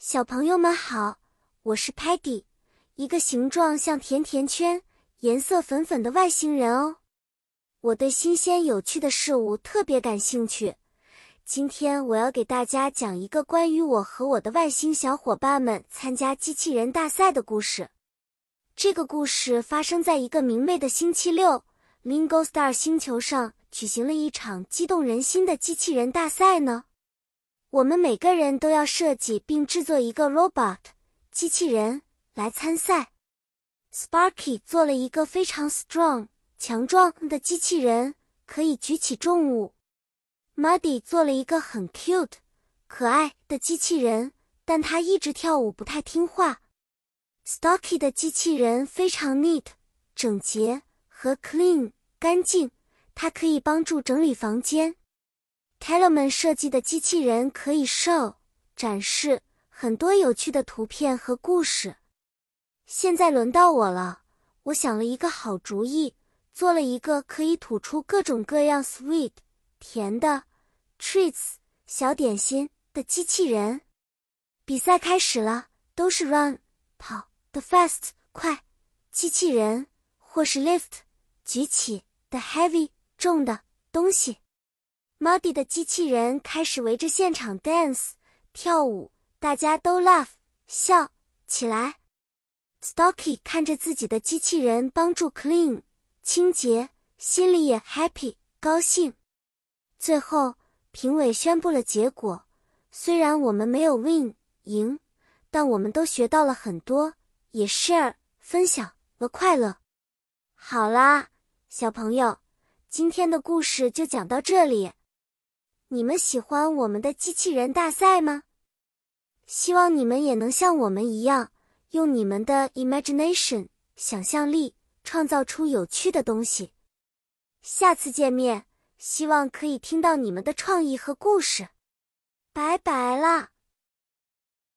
小朋友们好，我是 Patty，一个形状像甜甜圈、颜色粉粉的外星人哦。我对新鲜有趣的事物特别感兴趣。今天我要给大家讲一个关于我和我的外星小伙伴们参加机器人大赛的故事。这个故事发生在一个明媚的星期六，Lingo Star 星球上举行了一场激动人心的机器人大赛呢。我们每个人都要设计并制作一个 robot 机器人来参赛。Sparky 做了一个非常 strong 强壮的机器人，可以举起重物。Muddy 做了一个很 cute 可爱的机器人，但他一直跳舞不太听话。Stocky 的机器人非常 neat 整洁和 clean 干净，它可以帮助整理房间。Tellerman 设计的机器人可以 show 展示很多有趣的图片和故事。现在轮到我了，我想了一个好主意，做了一个可以吐出各种各样 sweet 甜的 treats 小点心的机器人。比赛开始了，都是 run 跑的 fast 快机器人，或是 lift 举起的 heavy 重的东西。Muddy 的机器人开始围着现场 dance 跳舞，大家都 laugh 笑起来。Stocky 看着自己的机器人帮助 clean 清洁，心里也 happy 高兴。最后，评委宣布了结果。虽然我们没有 win 赢，但我们都学到了很多，也 share 分享了快乐。好啦，小朋友，今天的故事就讲到这里。你们喜欢我们的机器人大赛吗？希望你们也能像我们一样，用你们的 imagination 想象力创造出有趣的东西。下次见面，希望可以听到你们的创意和故事。拜拜了。